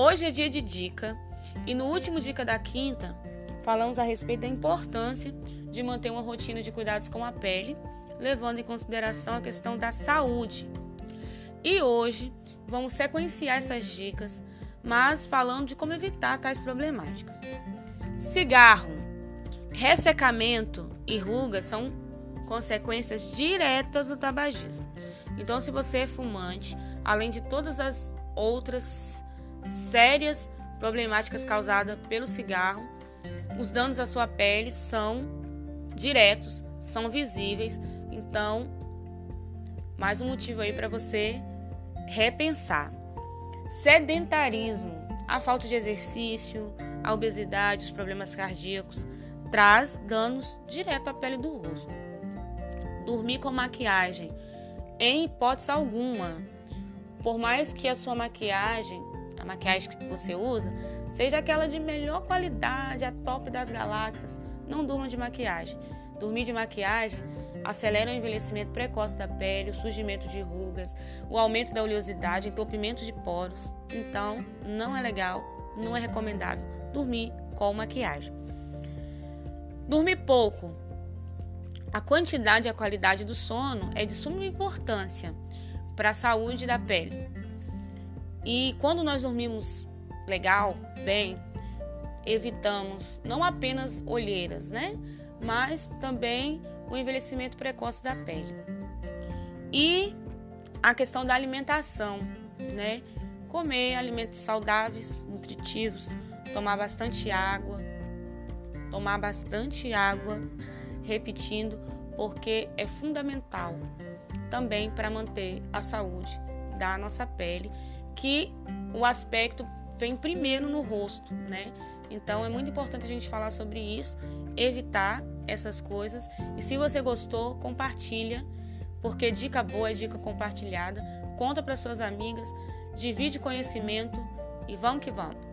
Hoje é dia de dica e no último dica da quinta falamos a respeito da importância de manter uma rotina de cuidados com a pele, levando em consideração a questão da saúde. E hoje vamos sequenciar essas dicas, mas falando de como evitar tais problemáticas. Cigarro, ressecamento e rugas são consequências diretas do tabagismo. Então, se você é fumante, além de todas as outras sérias problemáticas causadas pelo cigarro, os danos à sua pele são diretos, são visíveis. Então, mais um motivo aí para você repensar. Sedentarismo, a falta de exercício, a obesidade, os problemas cardíacos traz danos direto à pele do rosto. Dormir com maquiagem, em hipótese alguma, por mais que a sua maquiagem, a maquiagem que você usa, seja aquela de melhor qualidade, a top das galáxias, não durma de maquiagem. Dormir de maquiagem acelera o envelhecimento precoce da pele, o surgimento de rugas, o aumento da oleosidade, entupimento de poros. Então, não é legal, não é recomendável dormir com maquiagem. Dormir pouco. A quantidade e a qualidade do sono é de suma importância para a saúde da pele. E quando nós dormimos legal, bem, evitamos não apenas olheiras, né? Mas também o envelhecimento precoce da pele. E a questão da alimentação, né? Comer alimentos saudáveis, nutritivos, tomar bastante água, tomar bastante água, repetindo, porque é fundamental também para manter a saúde da nossa pele, que o aspecto vem primeiro no rosto, né? Então é muito importante a gente falar sobre isso, evitar essas coisas. E se você gostou, compartilha, porque dica boa é dica compartilhada. Conta para suas amigas, divide conhecimento e vamos que vamos.